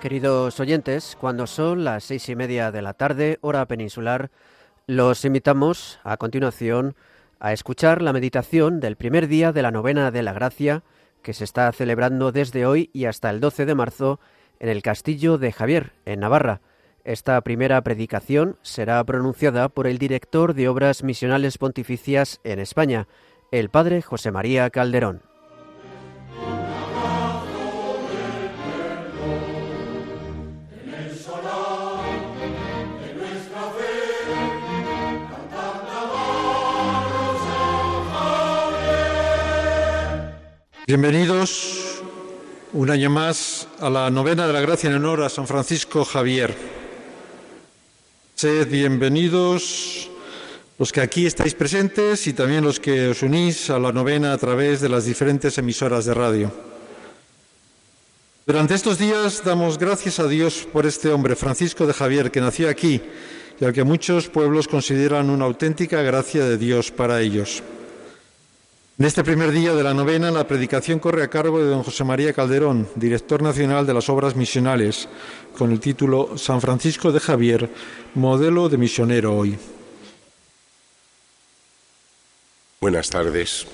Queridos oyentes, cuando son las seis y media de la tarde, hora peninsular, los invitamos a continuación a escuchar la meditación del primer día de la novena de la gracia que se está celebrando desde hoy y hasta el 12 de marzo en el Castillo de Javier, en Navarra. Esta primera predicación será pronunciada por el director de Obras Misionales Pontificias en España, el padre José María Calderón. Bienvenidos un año más a la novena de la gracia en honor a San Francisco Javier. Sed bienvenidos los que aquí estáis presentes y también los que os unís a la novena a través de las diferentes emisoras de radio. Durante estos días damos gracias a Dios por este hombre, Francisco de Javier, que nació aquí y al que muchos pueblos consideran una auténtica gracia de Dios para ellos. En este primer día de la novena, la predicación corre a cargo de don José María Calderón, director nacional de las obras misionales, con el título San Francisco de Javier, modelo de misionero hoy. Buenas tardes.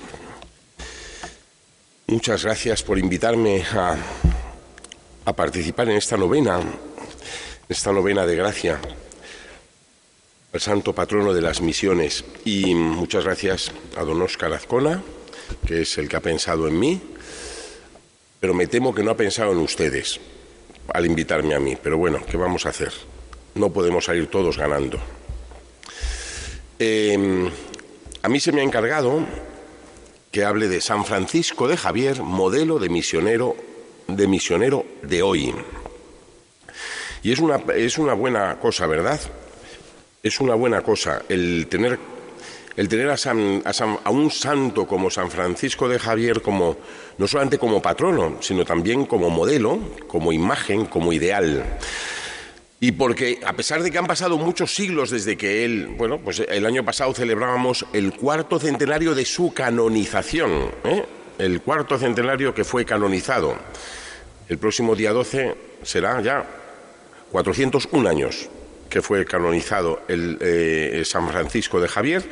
Muchas gracias por invitarme a, participar en esta novena, esta novena de gracia al santo patrono de las misiones. Y muchas gracias a don Oscar Azcona, que es el que ha pensado en mí, pero me temo que no ha pensado en ustedes al invitarme a mí. Pero bueno, ¿qué vamos a hacer? No podemos salir todos ganando. Em, a mí se me ha encargado que hable de San Francisco de Javier, modelo de misionero de misionero de hoy. Y es una, es una buena cosa, ¿verdad? es una buena cosa el tener, el tener a, a, un santo como San Francisco de Javier como no solamente como patrono, sino también como modelo, como imagen, como ideal. Y porque a pesar de que han pasado muchos siglos desde que él, bueno, pues el año pasado celebrábamos el cuarto centenario de su canonización, ¿eh? el cuarto centenario que fue canonizado. El próximo día 12 será ya 401 años que fue canonizado el eh, San Francisco de Javier,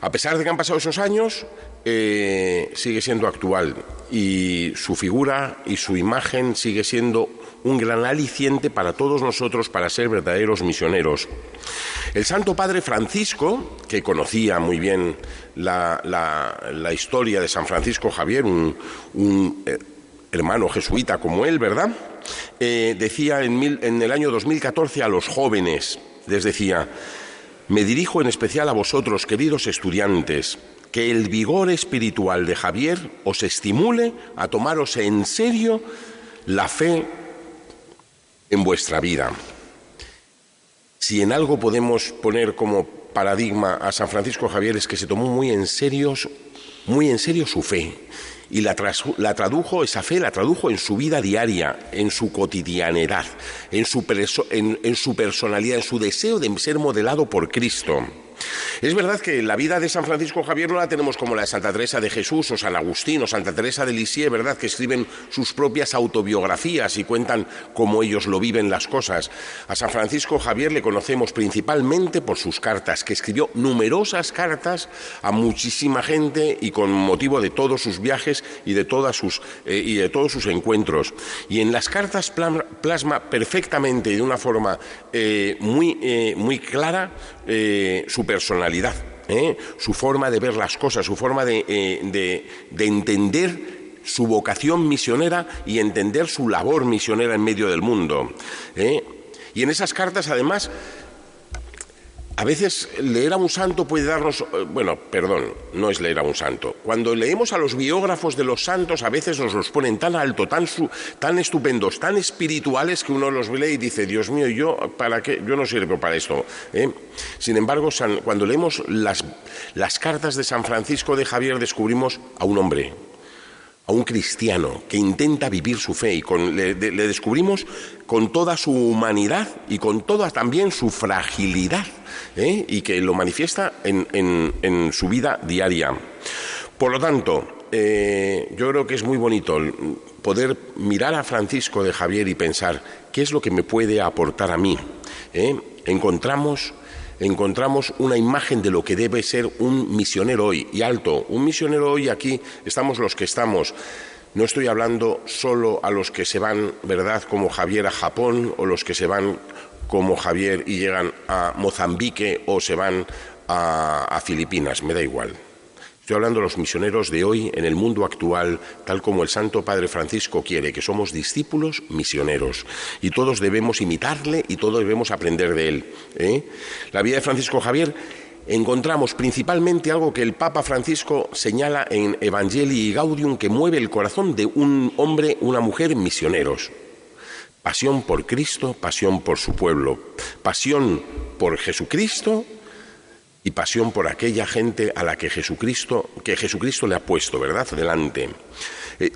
a pesar de que han pasado esos años, eh, sigue siendo actual y su figura y su imagen sigue siendo un gran aliciente para todos nosotros para ser verdaderos misioneros. El Santo Padre Francisco, que conocía muy bien la, historia de San Francisco Javier, un, eh, hermano jesuita como él, ¿verdad? Eh, decía en, el año 2014 a los jóvenes, les decía, me dirijo en especial a vosotros, queridos estudiantes, que el vigor espiritual de Javier os estimule a tomaros en serio la fe en vuestra vida. Si en algo podemos poner como paradigma a San Francisco Javier es que se tomó muy en serio, muy en serio su fe y la, tradujo, esa fe la tradujo en su vida diaria, en su cotidianidad, en su, en su personalidad, en su deseo de ser modelado por Cristo. Es verdad que la vida de San Francisco Javier no la tenemos como la de Santa Teresa de Jesús o San Agustín o Santa Teresa de Lisieux, ¿verdad? Que escriben sus propias autobiografías y cuentan cómo ellos lo viven las cosas. A San Francisco Javier le conocemos principalmente por sus cartas, que escribió numerosas cartas a muchísima gente y con motivo de todos sus viajes y de, todas sus, eh, y de todos sus encuentros. Y en las cartas plasma perfectamente y de una forma eh, muy, eh, muy clara su personalidad, ¿eh? su forma de ver las cosas, su forma de, eh, entender su vocación misionera y entender su labor misionera en medio del mundo. ¿eh? Y en esas cartas, además, a veces leer a un santo puede darnos, eh, bueno, perdón, no es leer a un santo. Cuando leemos a los biógrafos de los santos, a veces nos los ponen tan alto, tan, tan estupendos, tan espirituales que uno los lee y dice, Dios mío, yo para qué, yo no sirvo para esto. ¿eh? Sin embargo, cuando leemos las, las cartas de San Francisco de Javier, descubrimos a un hombre, a un cristiano que intenta vivir su fe y le, descubrimos con toda su humanidad y con toda también su fragilidad ¿eh? y que lo manifiesta en, su vida diaria. Por lo tanto, eh, yo creo que es muy bonito poder mirar a Francisco de Javier y pensar qué es lo que me puede aportar a mí. ¿eh? Encontramos encontramos una imagen de lo que debe ser un misionero hoy. Y alto, un misionero hoy aquí estamos los que estamos. No estoy hablando solo a los que se van, ¿verdad?, como Javier a Japón o los que se van como Javier y llegan a Mozambique o se van a, Filipinas, me da igual. Estoy hablando de los misioneros de hoy en el mundo actual, tal como el Santo Padre Francisco quiere, que somos discípulos misioneros. Y todos debemos imitarle y todos debemos aprender de él. ¿eh? La vida de Francisco Javier encontramos principalmente algo que el Papa Francisco señala en Evangelii Gaudium que mueve el corazón de un hombre, una mujer misioneros. Pasión por Cristo, pasión por su pueblo, pasión por Jesucristo y pasión por aquella gente a la que Jesucristo, que Jesucristo le ha puesto, ¿verdad?, delante. Eh,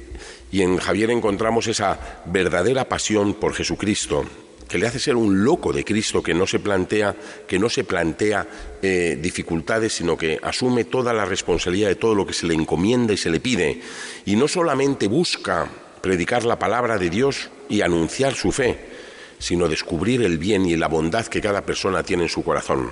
y en Javier encontramos esa verdadera pasión por Jesucristo, que le hace ser un loco de Cristo que no se plantea, que no se plantea eh, dificultades, sino que asume toda la responsabilidad de todo lo que se le encomienda y se le pide. Y no solamente busca predicar la palabra de Dios y anunciar su fe, sino descubrir el bien y la bondad que cada persona tiene en su corazón.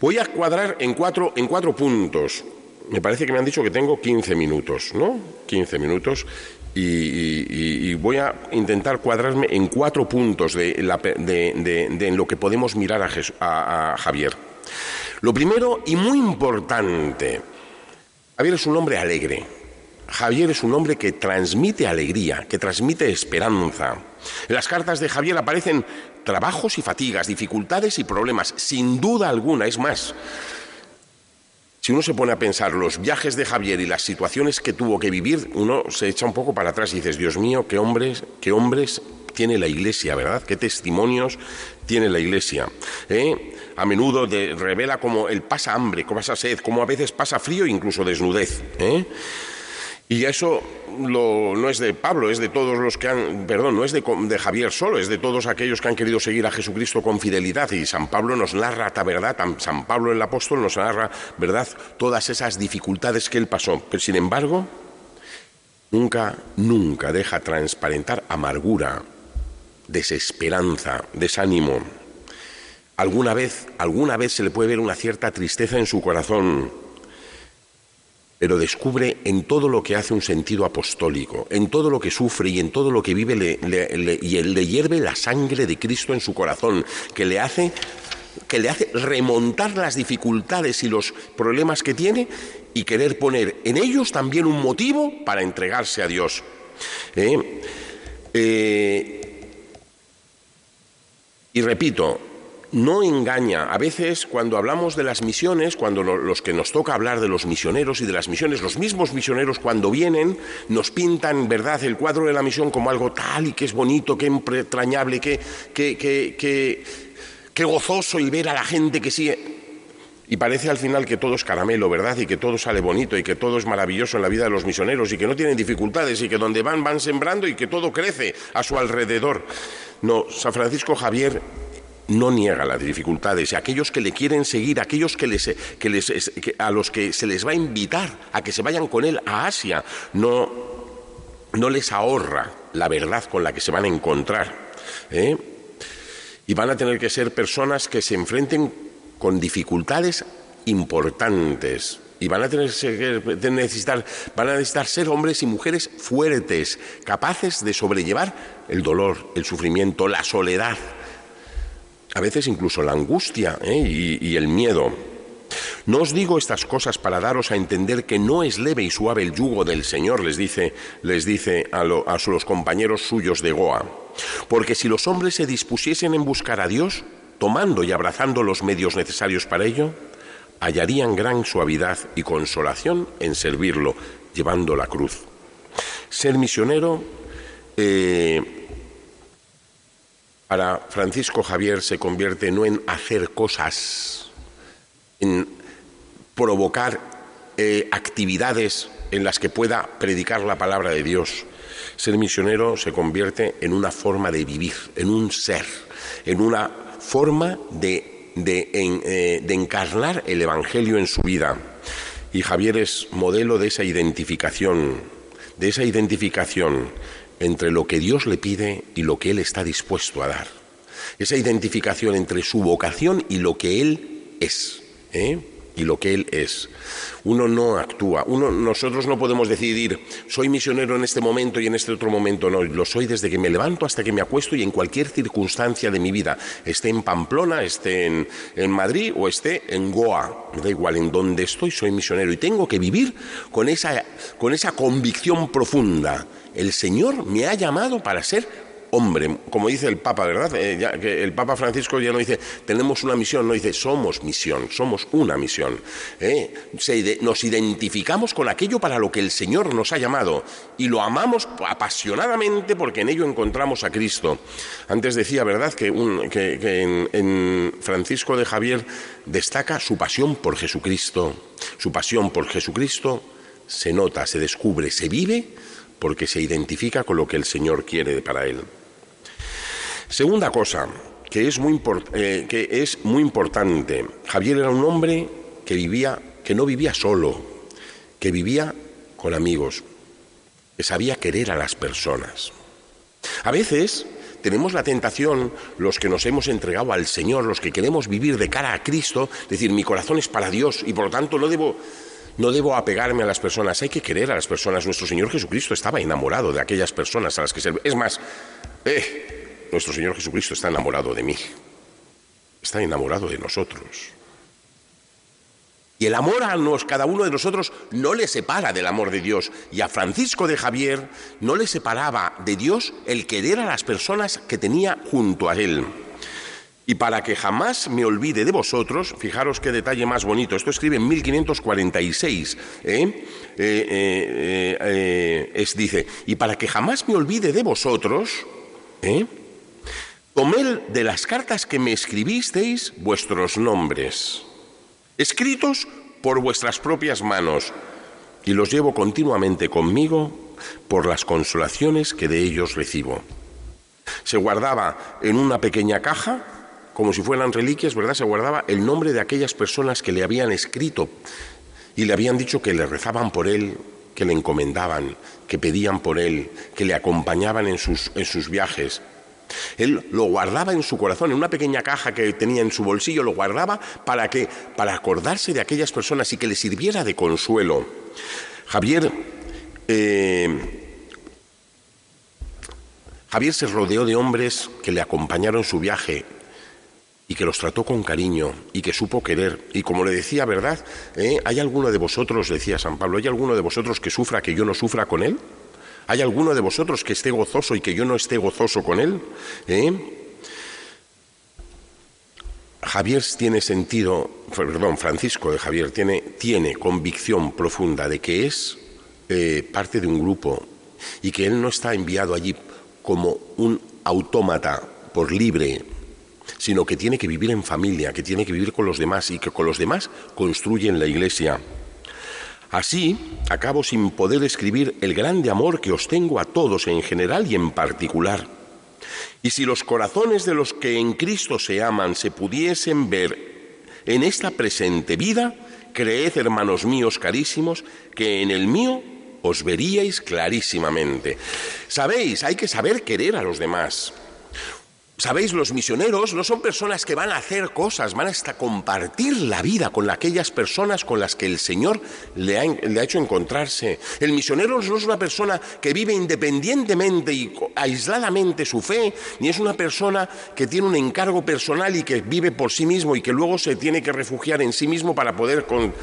Voy a cuadrar en cuatro, en cuatro puntos. Me parece que me han dicho que tengo 15 minutos, ¿no? 15 minutos. Y, voy a intentar cuadrarme en cuatro puntos de, en lo que podemos mirar a, a Javier. Lo primero y muy importante, Javier es un hombre alegre. Javier es un hombre que transmite alegría, que transmite esperanza. En las cartas de Javier aparecen trabajos y fatigas, dificultades y problemas, sin duda alguna, es más. Si uno se pone a pensar los viajes de Javier y las situaciones que tuvo que vivir, uno se echa un poco para atrás y dices, Dios mío, qué hombres, qué hombres tiene la Iglesia, ¿verdad? Qué testimonios tiene la Iglesia. ¿eh? A menudo revela cómo él pasa hambre, cómo pasa sed, cómo a veces pasa frío e incluso desnudez. ¿eh? Y eso no es de Pablo, es de todos los que han, perdón, no es de, Javier solo, es de todos aquellos que han querido seguir a Jesucristo con fidelidad. Y San Pablo nos narra, la verdad, San Pablo el apóstol nos narra, verdad, todas esas dificultades que él pasó. Pero sin embargo, nunca, nunca deja transparentar amargura, desesperanza, desánimo. Alguna vez, alguna vez se le puede ver una cierta tristeza en su corazón pero descubre en todo lo que hace un sentido apostólico, en todo lo que sufre y en todo lo que vive y le hierve la sangre de Cristo en su corazón, que le hace que le hace remontar las dificultades y los problemas que tiene y querer poner en ellos también un motivo para entregarse a Dios. ¿Eh? Eh, y repito, no engaña. A veces cuando hablamos de las misiones, cuando los que nos toca hablar de los misioneros y de las misiones, los mismos misioneros cuando vienen nos pintan, ¿verdad?, el cuadro de la misión como algo tal y que es bonito, que entrañable, que, que, que, que, gozoso y ver a la gente que sigue. Y parece al final que todo es caramelo, ¿verdad? Y que todo sale bonito y que todo es maravilloso en la vida de los misioneros y que no tienen dificultades y que donde van van sembrando y que todo crece a su alrededor. No, San Francisco Javier no niega las dificultades y aquellos que le quieren seguir, aquellos que les, a los que se les va a invitar a que se vayan con él a Asia, no, no les ahorra la verdad con la que se van a encontrar. ¿eh? Y van a tener que ser personas que se enfrenten con dificultades importantes. Y van a tener que necesitar, van a necesitar ser hombres y mujeres fuertes, capaces de sobrellevar el dolor, el sufrimiento, la soledad, a veces incluso la angustia ¿eh? y, el miedo. No os digo estas cosas para daros a entender que no es leve y suave el yugo del Señor, les dice, les dice a, los compañeros suyos de Goa. Porque si los hombres se dispusiesen en buscar a Dios, tomando y abrazando los medios necesarios para ello, hallarían gran suavidad y consolación en servirlo, llevando la cruz. Ser misionero eh, para Francisco Javier se convierte no en hacer cosas, en provocar eh, actividades en las que pueda predicar la palabra de Dios. Ser misionero se convierte en una forma de vivir, en un ser, en una forma de, de, eh, de encarnar el Evangelio en su vida. Y Javier es modelo de esa identificación, de esa identificación entre lo que Dios le pide y lo que Él está dispuesto a dar. Esa identificación entre su vocación y lo que Él es. ¿eh? y lo que Él es. Uno no actúa, uno, nosotros no podemos decidir, soy misionero en este momento y en este otro momento, no, lo soy desde que me levanto hasta que me acuesto y en cualquier circunstancia de mi vida, esté en Pamplona, esté en, Madrid o esté en Goa, da igual, en donde estoy soy misionero y tengo que vivir con esa, con esa convicción profunda. El Señor me ha llamado para ser hombre, como dice el Papa, ¿verdad? Eh, el Papa Francisco ya no dice tenemos una misión, no dice somos misión, somos una misión. ¿eh? nos identificamos con aquello para lo que el Señor nos ha llamado y lo amamos apasionadamente porque en ello encontramos a Cristo. Antes decía, ¿verdad?, que, en Francisco de Javier destaca su pasión por Jesucristo. Su pasión por Jesucristo se nota, se descubre, se vive porque se identifica con lo que el Señor quiere para él. Segunda cosa, que es muy, eh, que es muy importante. Javier era un hombre que vivía, que no vivía solo, que vivía con amigos, que sabía querer a las personas. A veces tenemos la tentación, los que nos hemos entregado al Señor, los que queremos vivir de cara a Cristo, decir, mi corazón es para Dios y por lo tanto no debo, no debo apegarme a las personas, hay que querer a las personas. Nuestro Señor Jesucristo estaba enamorado de aquellas personas a las que se... Es más, eh, nuestro Señor Jesucristo está enamorado de mí, está enamorado de nosotros. Y el amor a nos, cada uno de nosotros no le separa del amor de Dios. Y a Francisco de Javier no le separaba de Dios el querer a las personas que tenía junto a él. Y para que jamás me olvide de vosotros, fijaros qué detalle más bonito, esto escribe en 1546, ¿eh? Eh, eh, es, dice, y para que jamás me olvide de vosotros, ¿eh? Tomé de las cartas que me escribisteis vuestros nombres, escritos por vuestras propias manos, y los llevo continuamente conmigo por las consolaciones que de ellos recibo. Se guardaba en una pequeña caja, como si fueran reliquias, ¿verdad? Se guardaba el nombre de aquellas personas que le habían escrito y le habían dicho que le rezaban por él, que le encomendaban, que pedían por él, que le acompañaban en sus, en sus viajes. Él lo guardaba en su corazón, en una pequeña caja que tenía en su bolsillo, lo guardaba para que, para acordarse de aquellas personas y que le sirviera de consuelo. Javier, eh, Javier se rodeó de hombres que le acompañaron su viaje y que los trató con cariño y que supo querer. Y como le decía, ¿verdad? ¿Eh? ¿Hay alguno de vosotros, decía San Pablo, ¿hay alguno de vosotros que sufra que yo no sufra con él? ¿Hay alguno de vosotros que esté gozoso y que yo no esté gozoso con él? ¿Eh? Javier tiene sentido, perdón, Francisco de Javier tiene, tiene convicción profunda de que es eh, parte de un grupo y que él no está enviado allí como un autómata por libre, sino que tiene que vivir en familia, que tiene que vivir con los demás y que con los demás construyen la iglesia. Así, acabo sin poder escribir el grande amor que os tengo a todos en general y en particular. Y si los corazones de los que en Cristo se aman se pudiesen ver en esta presente vida, creed, hermanos míos carísimos, que en el mío os veríais clarísimamente. Sabéis, hay que saber querer a los demás. Sabéis, los misioneros no son personas que van a hacer cosas, van a compartir la vida con aquellas personas con las que el Señor le ha, hecho encontrarse. El misionero no es una persona que vive independientemente y aisladamente su fe, ni es una persona que tiene un encargo personal y que vive por sí mismo y que luego se tiene que refugiar en sí mismo para poder con...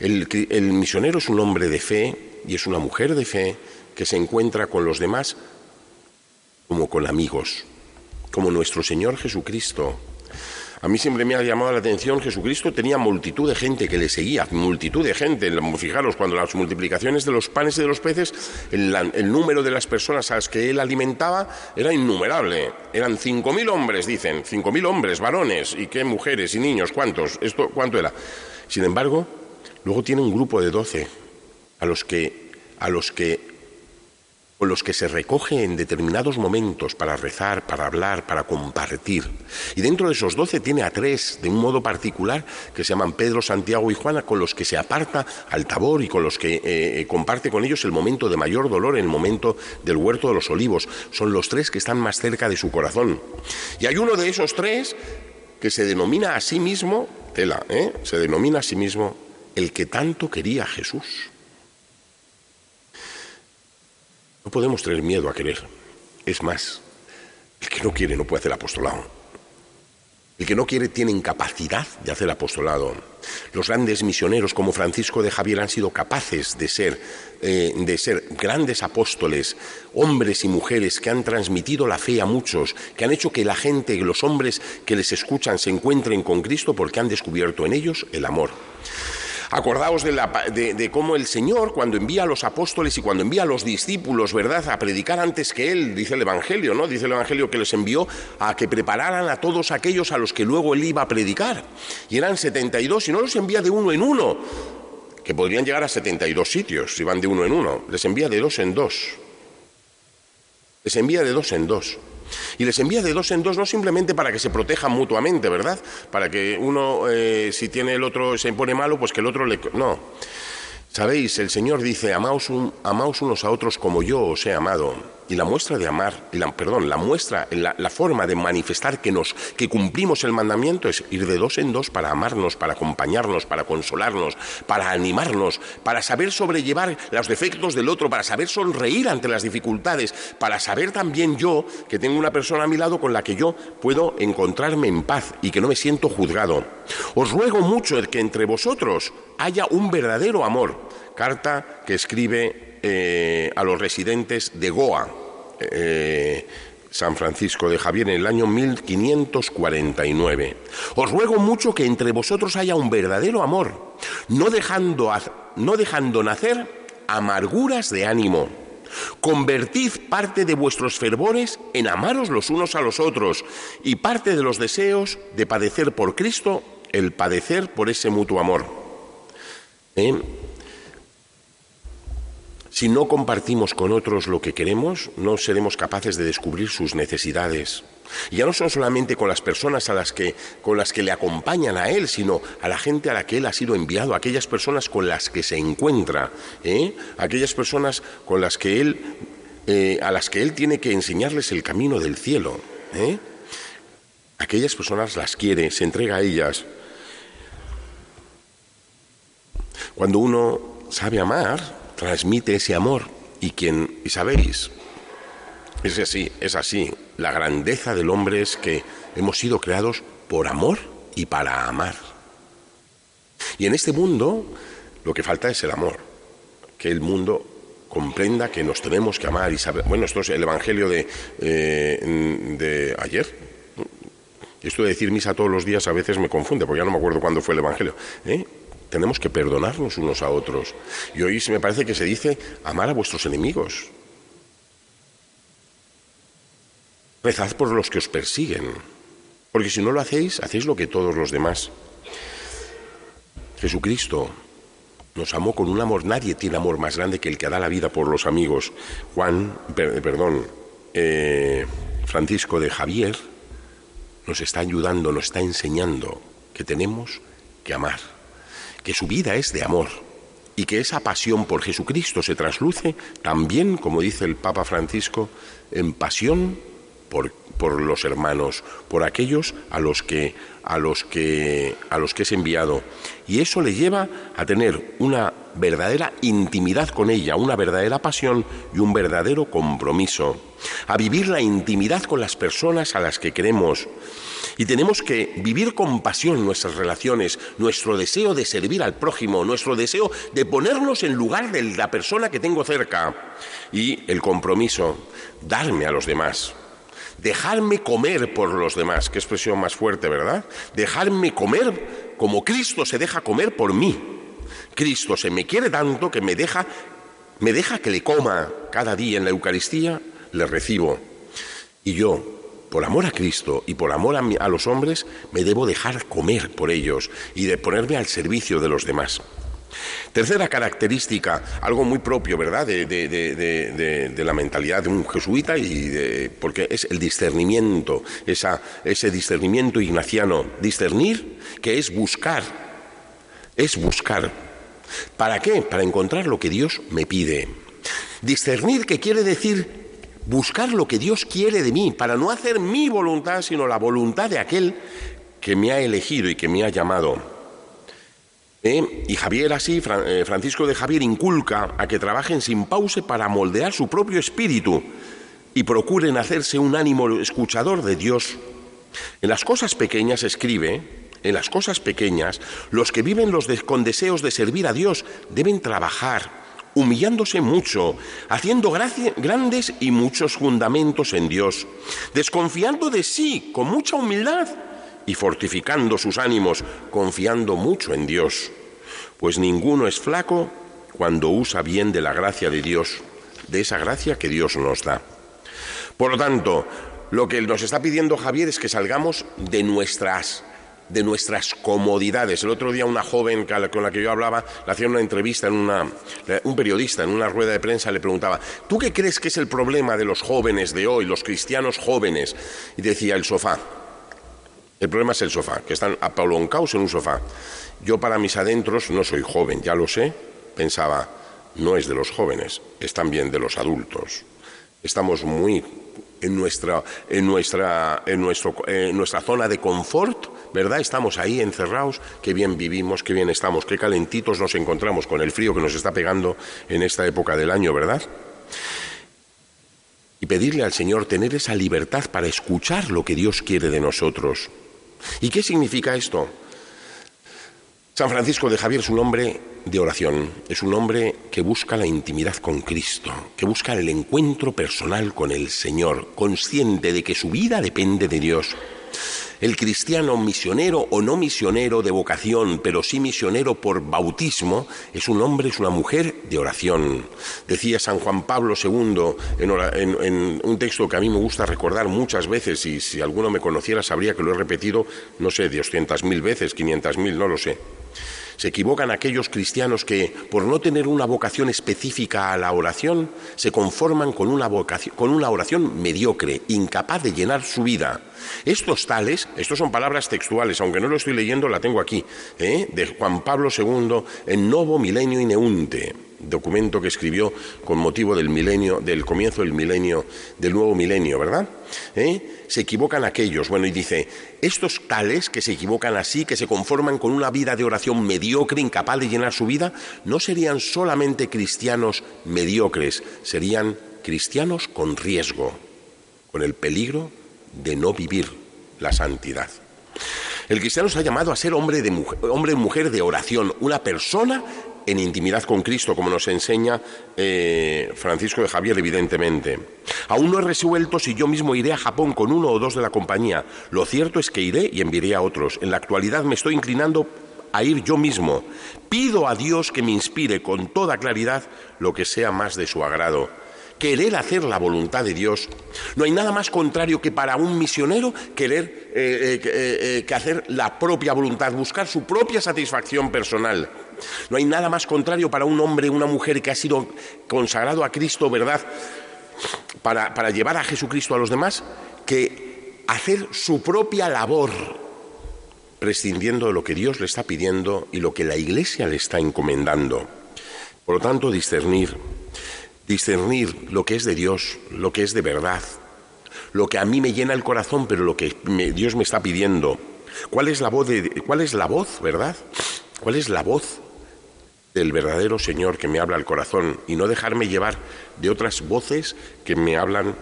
El misionero es un hombre de fe y es una mujer de fe que se encuentra con los demás como con amigos como nuestro Señor Jesucristo. A mí siempre me ha llamado la atención, Jesucristo tenía multitud de gente que le seguía, multitud de gente. Fijaros, cuando las multiplicaciones de los panes y de los peces, el, número de las personas a las que él alimentaba era innumerable. Eran cinco mil hombres, dicen, cinco mil hombres, varones, y qué mujeres y niños, ¿cuántos? ¿Esto cuánto era? Sin embargo, luego tiene un grupo de doce a los que a los que con los que se recoge en determinados momentos para rezar, para hablar, para compartir. Y dentro de esos doce tiene a tres, de un modo particular, que se llaman Pedro, Santiago y Juana, con los que se aparta al tabor y con los que eh, comparte con ellos el momento de mayor dolor, el momento del huerto de los olivos. Son los tres que están más cerca de su corazón. Y hay uno de esos tres que se denomina a sí mismo, tela, ¿eh? se denomina a sí mismo el que tanto quería Jesús. No podemos tener miedo a querer. Es más, el que no quiere no puede hacer apostolado. El que no quiere tiene incapacidad de hacer apostolado. Los grandes misioneros como Francisco de Javier han sido capaces de ser, eh, de ser grandes apóstoles, hombres y mujeres que han transmitido la fe a muchos, que han hecho que la gente, los hombres que les escuchan se encuentren con Cristo porque han descubierto en ellos el amor. Acordaos de, cómo el Señor, cuando envía a los apóstoles y cuando envía a los discípulos, ¿verdad?, a predicar antes que Él, dice el Evangelio, ¿no? Dice el Evangelio que les envió a que prepararan a todos aquellos a los que luego Él iba a predicar. Y eran 72, y no los envía de uno en uno, que podrían llegar a 72 sitios si van de uno en uno. Les envía de dos en dos. Les envía de dos en dos. Y les envía de dos en dos no simplemente para que se protejan mutuamente, ¿verdad? Para que uno, eh, si tiene el otro, se pone malo, pues que el otro le... No. Sabéis, el Señor dice, amaos unos a otros como yo os he amado. Y la muestra de amar, perdón, la muestra, la, la, forma de manifestar que nos, que cumplimos el mandamiento es ir de dos en dos para amarnos, para acompañarnos, para consolarnos, para animarnos, para saber sobrellevar los defectos del otro, para saber sonreír ante las dificultades, para saber también yo que tengo una persona a mi lado con la que yo puedo encontrarme en paz y que no me siento juzgado. Os ruego mucho que entre vosotros haya un verdadero amor. Carta que escribe eh, a los residentes de Goa, eh, San Francisco de Javier, en el año 1549. Os ruego mucho que entre vosotros haya un verdadero amor, no dejando, no dejando nacer amarguras de ánimo. Convertid parte de vuestros fervores en amaros los unos a los otros y parte de los deseos de padecer por Cristo, el padecer por ese mutuo amor. ¿Eh? Si no compartimos con otros lo que queremos, no seremos capaces de descubrir sus necesidades. Y ya no son solamente con las personas a las que, con las que le acompañan a él, sino a la gente a la que él ha sido enviado, aquellas personas con las que se encuentra, ¿eh? aquellas personas con las que él, eh, a las que él tiene que enseñarles el camino del cielo. ¿eh? Aquellas personas las quiere, se entrega a ellas. Cuando uno sabe amar, transmite ese amor y quien, y sabéis, es así, es así, la grandeza del hombre es que hemos sido creados por amor y para amar. Y en este mundo lo que falta es el amor, que el mundo comprenda que nos tenemos que amar y saber. Bueno, esto es el Evangelio de, eh, de ayer. Esto de decir misa todos los días a veces me confunde, porque ya no me acuerdo cuándo fue el Evangelio. ¿eh? Tenemos que perdonarnos unos a otros. Y hoy me parece que se dice amar a vuestros enemigos. Rezad por los que os persiguen, porque si no lo hacéis, hacéis lo que todos los demás. Jesucristo nos amó con un amor, nadie tiene amor más grande que el que da la vida por los amigos. Juan, perdón, eh, Francisco de Javier nos está ayudando, nos está enseñando que tenemos que amar que su vida es de amor y que esa pasión por Jesucristo se trasluce también, como dice el Papa Francisco, en pasión por, por, los hermanos, por aquellos a los que a los que a los que es enviado. Y eso le lleva a tener una verdadera intimidad con ella, una verdadera pasión y un verdadero compromiso, a vivir la intimidad con las personas a las que queremos y tenemos que vivir con pasión nuestras relaciones, nuestro deseo de servir al prójimo, nuestro deseo de ponernos en lugar de la persona que tengo cerca y el compromiso, darme a los demás. Dejarme comer por los demás, qué expresión más fuerte, ¿verdad? Dejarme comer como Cristo se deja comer por mí. Cristo se me quiere tanto que me deja, me deja que le coma cada día en la Eucaristía, le recibo. Y yo, por amor a Cristo y por amor a, los hombres, me debo dejar comer por ellos y de ponerme al servicio de los demás. Tercera característica, algo muy propio, ¿verdad?, de, la mentalidad de un jesuita, y porque es el discernimiento, ese discernimiento ignaciano, discernir, que es buscar, es buscar. ¿Para qué? Para encontrar lo que Dios me pide. Discernir, que quiere decir buscar lo que Dios quiere de mí, para no hacer mi voluntad, sino la voluntad de aquel que me ha elegido y que me ha llamado. ¿Eh? Y Javier así, eh, Francisco de Javier inculca a que trabajen sin pausa para moldear su propio espíritu y procuren hacerse un ánimo escuchador de Dios. En las cosas pequeñas escribe, en las cosas pequeñas, los que viven los con deseos de servir a Dios deben trabajar, humillándose mucho, haciendo grandes y muchos fundamentos en Dios, desconfiando de sí con mucha humildad y fortificando sus ánimos, confiando mucho en Dios, pues ninguno es flaco cuando usa bien de la gracia de Dios, de esa gracia que Dios nos da. Por lo tanto, lo que nos está pidiendo Javier es que salgamos de nuestras de nuestras comodidades. El otro día una joven con la que yo hablaba le hacía una entrevista en una un periodista en una rueda de prensa le preguntaba, "¿Tú qué crees que es el problema de los jóvenes de hoy, los cristianos jóvenes?" Y decía, "El sofá." El problema es el sofá, que están apaloncados en un sofá. Yo para mis adentros no soy joven, ya lo sé, pensaba, no es de los jóvenes, es también de los adultos. Estamos muy en nuestra, en nuestra, en nuestro, en nuestra zona de confort, ¿verdad? Estamos ahí encerrados, qué bien vivimos, qué bien estamos, qué calentitos nos encontramos con el frío que nos está pegando en esta época del año, ¿verdad? Y pedirle al Señor tener esa libertad para escuchar lo que Dios quiere de nosotros ¿Y qué significa esto? San Francisco de Javier es un hombre de oración, es un hombre que busca la intimidad con Cristo, que busca el encuentro personal con el Señor, consciente de que su vida depende de Dios. El cristiano misionero o no misionero de vocación, pero sí misionero por bautismo, es un hombre, es una mujer de oración. Decía San Juan Pablo II en, un texto que a mí me gusta recordar muchas veces, y si alguno me conociera sabría que lo he repetido, no sé, mil veces, mil, no lo sé. Se equivocan aquellos cristianos que, por no tener una vocación específica a la oración, se conforman con una, con una oración mediocre, incapaz de llenar su vida. Estos tales, estos son palabras textuales, aunque no lo estoy leyendo, la tengo aquí, ¿eh? de Juan Pablo II en Novo Milenio Ineunte documento que escribió con motivo del milenio, del comienzo del milenio, del nuevo milenio, ¿verdad? ¿Eh? Se equivocan aquellos, bueno, y dice, estos tales que se equivocan así, que se conforman con una vida de oración mediocre, incapaz de llenar su vida, no serían solamente cristianos mediocres, serían cristianos con riesgo, con el peligro de no vivir la santidad. El cristiano se ha llamado a ser hombre de mujer, hombre mujer de oración, una persona en intimidad con Cristo, como nos enseña eh, Francisco de Javier, evidentemente. Aún no he resuelto si yo mismo iré a Japón con uno o dos de la compañía. Lo cierto es que iré y enviaré a otros. En la actualidad me estoy inclinando a ir yo mismo. Pido a Dios que me inspire con toda claridad lo que sea más de su agrado querer hacer la voluntad de Dios. No hay nada más contrario que para un misionero querer eh, eh, que hacer la propia voluntad, buscar su propia satisfacción personal. No hay nada más contrario para un hombre, una mujer que ha sido consagrado a Cristo, ¿verdad? Para llevar a Jesucristo a los demás, que hacer su propia labor, prescindiendo de lo que Dios le está pidiendo y lo que la Iglesia le está encomendando. Por lo tanto, discernir, discernir lo que es de Dios, lo que es de verdad, lo que a mí me llena el corazón, pero lo que Dios me está pidiendo. ¿Cuál es la voz de, cuál es la voz, verdad? ¿Cuál es la voz del verdadero Señor que me habla al corazón y no dejarme llevar de otras voces que me hablan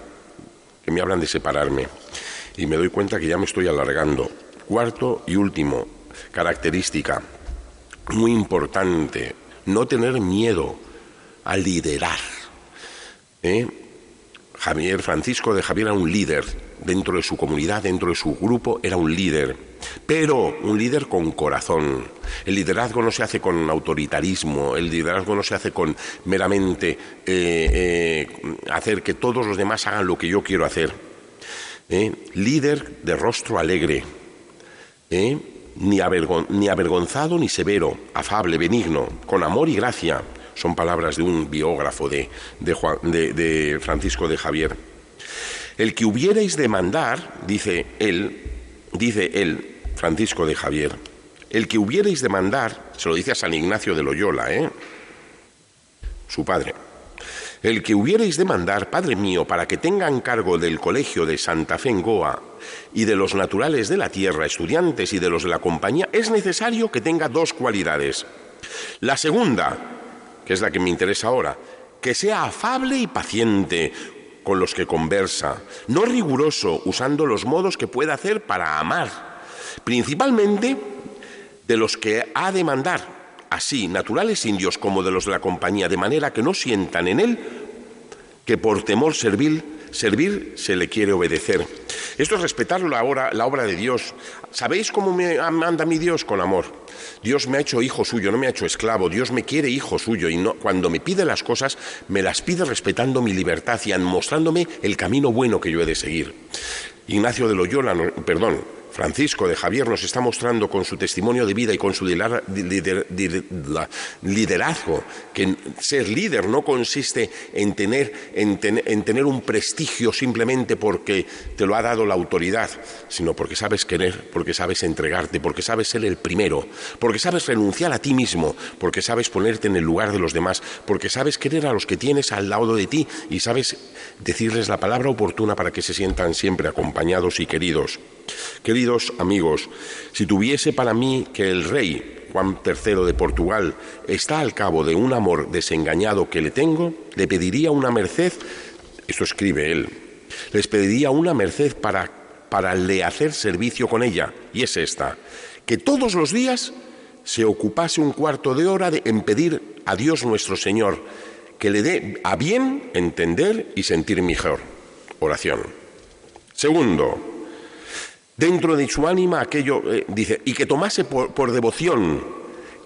que me hablan de separarme. Y me doy cuenta que ya me estoy alargando. Cuarto y último, característica muy importante, no tener miedo a liderar. ¿Eh? Javier Francisco de Javier era un líder dentro de su comunidad, dentro de su grupo, era un líder, pero un líder con corazón. El liderazgo no se hace con autoritarismo, el liderazgo no se hace con meramente eh, eh, hacer que todos los demás hagan lo que yo quiero hacer. Líder de rostro alegre, ni, avergonzado ni severo, afable, benigno, con amor y gracia. Son palabras de un biógrafo de, de Francisco de Javier. El que hubierais de mandar, dice él, dice él, Francisco de Javier, el que hubierais de mandar, se lo dice a San Ignacio de Loyola, ¿eh? su padre, el que hubierais de mandar, Padre mío, para que tengan cargo del colegio de Santa Fe en Goa y de los naturales de la tierra, estudiantes y de los de la compañía, es necesario que tenga dos cualidades. La segunda, que es la que me interesa ahora, que sea afable y paciente con los que conversa, no riguroso, usando los modos que pueda hacer para amar, principalmente de los que ha de mandar, así naturales indios como de los de la compañía, de manera que no sientan en él que por temor servir, servir se le quiere obedecer. Esto es respetar la obra, la obra de Dios. ¿Sabéis cómo me manda mi Dios? Con amor. Dios me ha hecho hijo suyo, no me ha hecho esclavo. Dios me quiere hijo suyo y no, cuando me pide las cosas, me las pide respetando mi libertad y mostrándome el camino bueno que yo he de seguir. Ignacio de Loyola, perdón, Francisco de Javier nos está mostrando con su testimonio de vida y con su liderazgo que ser líder no consiste en tener, en, tener un prestigio simplemente porque te lo ha dado la autoridad, sino porque sabes querer, porque sabes entregarte, porque sabes ser el primero, porque sabes renunciar a ti mismo, porque sabes ponerte en el lugar de los demás, porque sabes querer a los que tienes al lado de ti y sabes decirles la palabra oportuna para que se sientan siempre acompañados y queridos. Queridos amigos, si tuviese para mí que el rey Juan III de Portugal está al cabo de un amor desengañado que le tengo, le pediría una merced, esto escribe él, les pediría una merced para, para le hacer servicio con ella, y es esta, que todos los días se ocupase un cuarto de hora de, en pedir a Dios nuestro Señor que le dé a bien entender y sentir mejor. Oración. Segundo, dentro de su ánima aquello, eh, dice, y que tomase por, devoción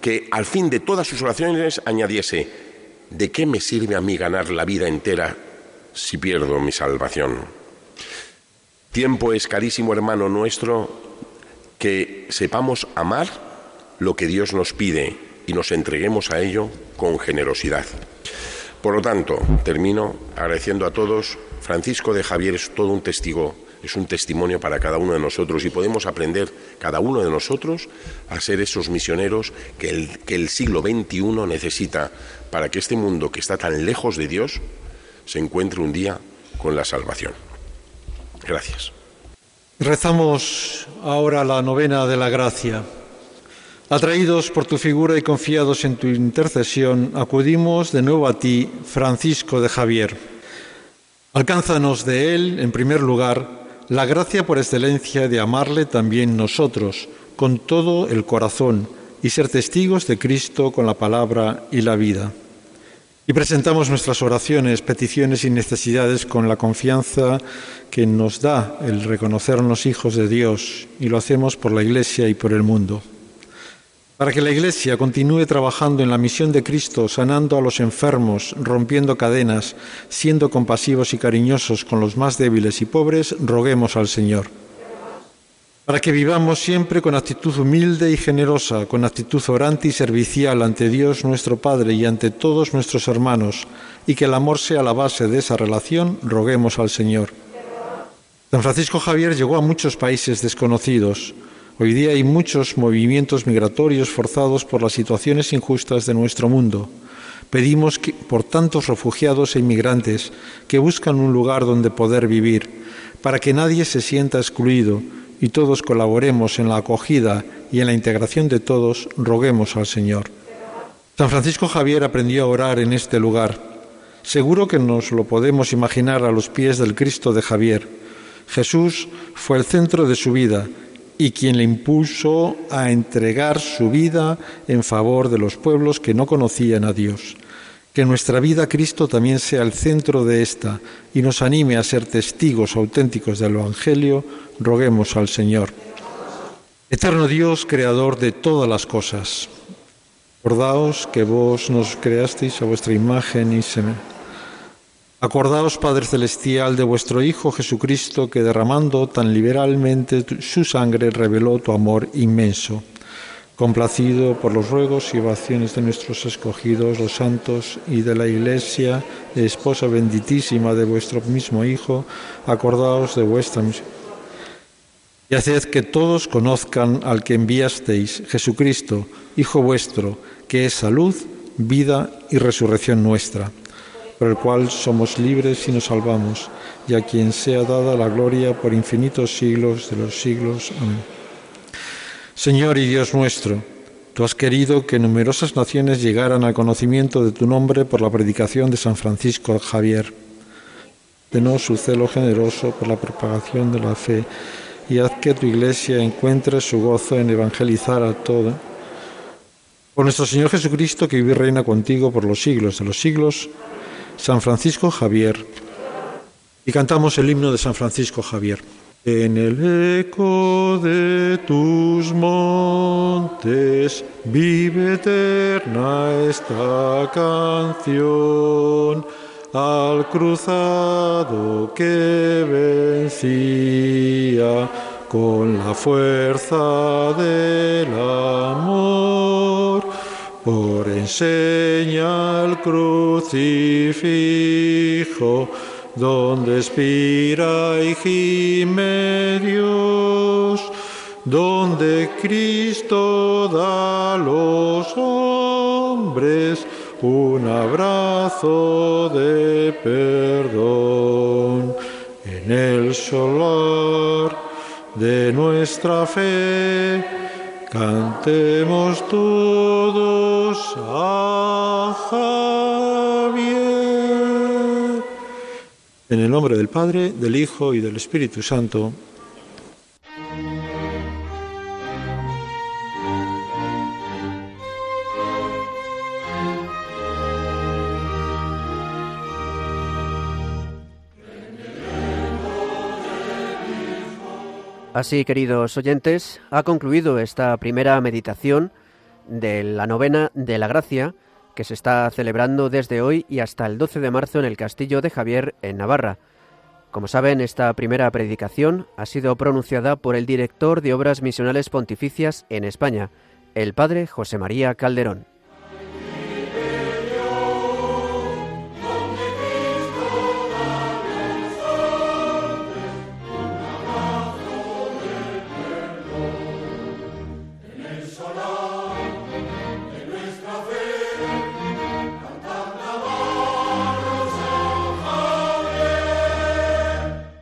que al fin de todas sus oraciones añadiese, ¿de qué me sirve a mí ganar la vida entera si pierdo mi salvación? Tiempo es carísimo hermano nuestro que sepamos amar lo que Dios nos pide y nos entreguemos a ello con generosidad. Por lo tanto, termino agradeciendo a todos. Francisco de Javier es todo un testigo es un testimonio para cada uno de nosotros y podemos aprender cada uno de nosotros a ser esos misioneros que el, que el siglo XXI necesita para que este mundo que está tan lejos de Dios se encuentre un día con la salvación. Gracias. Rezamos ahora la novena de la gracia. Atraídos por tu figura y confiados en tu intercesión, acudimos de nuevo a ti, Francisco de Javier. Alcánzanos de él, en primer lugar, la gracia por excelencia de amarle también nosotros, con todo el corazón, y ser testigos de Cristo con la palabra y la vida. Y presentamos nuestras oraciones, peticiones y necesidades con la confianza que nos da el reconocernos hijos de Dios, y lo hacemos por la Iglesia y por el mundo para que la Iglesia continúe trabajando en la misión de Cristo, sanando a los enfermos, rompiendo cadenas, siendo compasivos y cariñosos con los más débiles y pobres, roguemos al Señor. Para que vivamos siempre con actitud humilde y generosa, con actitud orante y servicial ante Dios nuestro Padre y ante todos nuestros hermanos, y que el amor sea la base de esa relación, roguemos al Señor. San Francisco Javier llegó a muchos países desconocidos, Hoy día hay muchos movimientos migratorios forzados por las situaciones injustas de nuestro mundo. Pedimos por tantos refugiados e inmigrantes que buscan un lugar donde poder vivir, para que nadie se sienta excluido y todos colaboremos en la acogida y en la integración de todos, roguemos al Señor. San Francisco Javier aprendió a orar en este lugar. Seguro que nos lo podemos imaginar a los pies del Cristo de Javier. Jesús fue el centro de su vida y quien le impuso a entregar su vida en favor de los pueblos que no conocían a Dios. Que nuestra vida Cristo también sea el centro de esta y nos anime a ser testigos auténticos del Evangelio, roguemos al Señor. Eterno Dios, creador de todas las cosas, acordaos que vos nos creasteis a vuestra imagen y semejanza Acordaos, Padre Celestial, de vuestro Hijo Jesucristo, que derramando tan liberalmente su sangre reveló tu amor inmenso. Complacido por los ruegos y oraciones de nuestros escogidos, los santos, y de la Iglesia, esposa benditísima de vuestro mismo Hijo, acordaos de vuestra misericordia. Y haced que todos conozcan al que enviasteis, Jesucristo, Hijo vuestro, que es salud, vida y resurrección nuestra por el cual somos libres y nos salvamos, y a quien sea dada la gloria por infinitos siglos de los siglos. Amén. Señor y Dios nuestro, tú has querido que numerosas naciones llegaran al conocimiento de tu nombre por la predicación de San Francisco Javier. Denos su celo generoso por la propagación de la fe y haz que tu iglesia encuentre su gozo en evangelizar a todo. Por nuestro Señor Jesucristo, que vive y reina contigo por los siglos de los siglos. San Francisco Javier. Y cantamos el himno de San Francisco Javier. En el eco de tus montes vive eterna esta canción al cruzado que vencía con la fuerza del amor por enseña el crucifijo, donde expira y gime Dios, donde Cristo da a los hombres un abrazo de perdón. En el solar de nuestra fe, cantemos todos a Javier. En el nombre del Padre, del Hijo y del Espíritu Santo. Así, queridos oyentes, ha concluido esta primera meditación de la novena de la Gracia, que se está celebrando desde hoy y hasta el 12 de marzo en el Castillo de Javier, en Navarra. Como saben, esta primera predicación ha sido pronunciada por el director de Obras Misionales Pontificias en España, el padre José María Calderón.